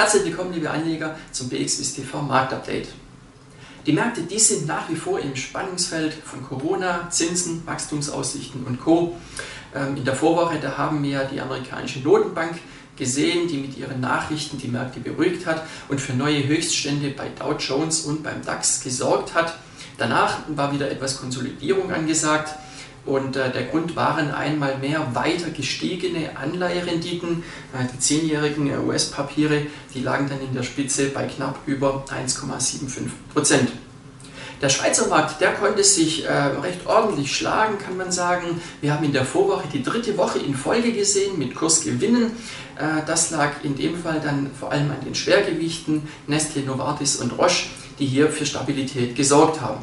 Herzlich willkommen, liebe Anleger, zum BXWIST TV Marktupdate. Die Märkte, die sind nach wie vor im Spannungsfeld von Corona, Zinsen, Wachstumsaussichten und Co. Ähm, in der Vorwoche, da haben wir die amerikanische Notenbank gesehen, die mit ihren Nachrichten die Märkte beruhigt hat und für neue Höchststände bei Dow Jones und beim DAX gesorgt hat. Danach war wieder etwas Konsolidierung angesagt. Und äh, der Grund waren einmal mehr weiter gestiegene Anleiherenditen. Äh, die zehnjährigen äh, US-Papiere, die lagen dann in der Spitze bei knapp über 1,75 Prozent. Der Schweizer Markt, der konnte sich äh, recht ordentlich schlagen, kann man sagen. Wir haben in der Vorwoche die dritte Woche in Folge gesehen mit Kursgewinnen. Äh, das lag in dem Fall dann vor allem an den Schwergewichten Nestle, Novartis und Roche, die hier für Stabilität gesorgt haben.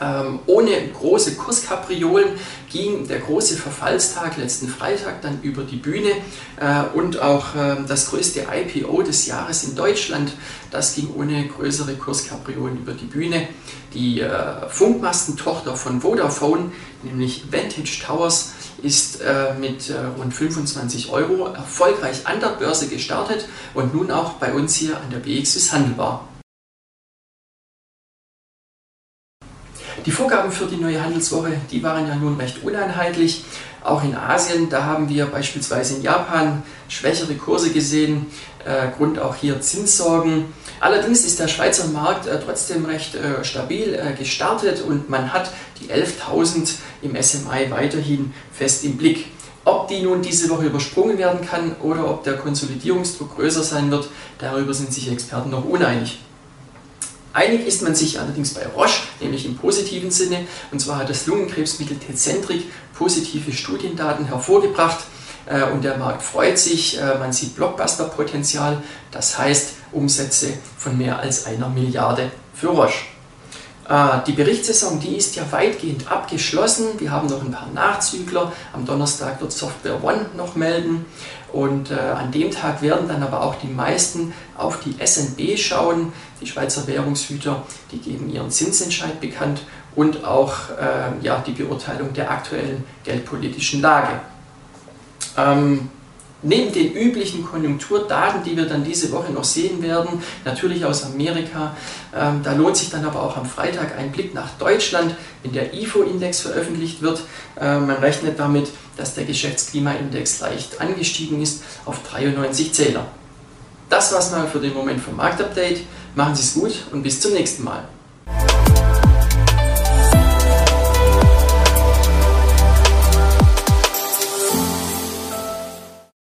Ähm, ohne große Kurskapriolen ging der große Verfallstag letzten Freitag dann über die Bühne äh, und auch äh, das größte IPO des Jahres in Deutschland, das ging ohne größere Kurskapriolen über die Bühne. Die äh, Funkmastentochter von Vodafone, nämlich Vantage Towers, ist äh, mit äh, rund 25 Euro erfolgreich an der Börse gestartet und nun auch bei uns hier an der BXWIS handelbar. Die Vorgaben für die neue Handelswoche, die waren ja nun recht uneinheitlich. Auch in Asien, da haben wir beispielsweise in Japan schwächere Kurse gesehen, äh, Grund auch hier Zinssorgen. Allerdings ist der Schweizer Markt äh, trotzdem recht äh, stabil äh, gestartet und man hat die 11.000 im SMI weiterhin fest im Blick. Ob die nun diese Woche übersprungen werden kann oder ob der Konsolidierungsdruck größer sein wird, darüber sind sich Experten noch uneinig. Einig ist man sich allerdings bei Roche, nämlich im positiven Sinne. Und zwar hat das Lungenkrebsmittel Tecentriq positive Studiendaten hervorgebracht äh, und der Markt freut sich. Äh, man sieht Blockbuster-Potenzial, das heißt Umsätze von mehr als einer Milliarde für Roche. Äh, die Berichtssaison, die ist ja weitgehend abgeschlossen. Wir haben noch ein paar Nachzügler. Am Donnerstag wird Software One noch melden. Und äh, an dem Tag werden dann aber auch die meisten auf die SNB schauen. Die Schweizer Währungshüter, die geben ihren Zinsentscheid bekannt und auch äh, ja, die Beurteilung der aktuellen geldpolitischen Lage. Ähm, Neben den üblichen Konjunkturdaten, die wir dann diese Woche noch sehen werden, natürlich aus Amerika, ähm, da lohnt sich dann aber auch am Freitag ein Blick nach Deutschland, wenn der IFO-Index veröffentlicht wird. Äh, man rechnet damit, dass der Geschäftsklimaindex leicht angestiegen ist auf 93 Zähler. Das war's mal für den Moment vom Marktupdate. Machen Sie es gut und bis zum nächsten Mal.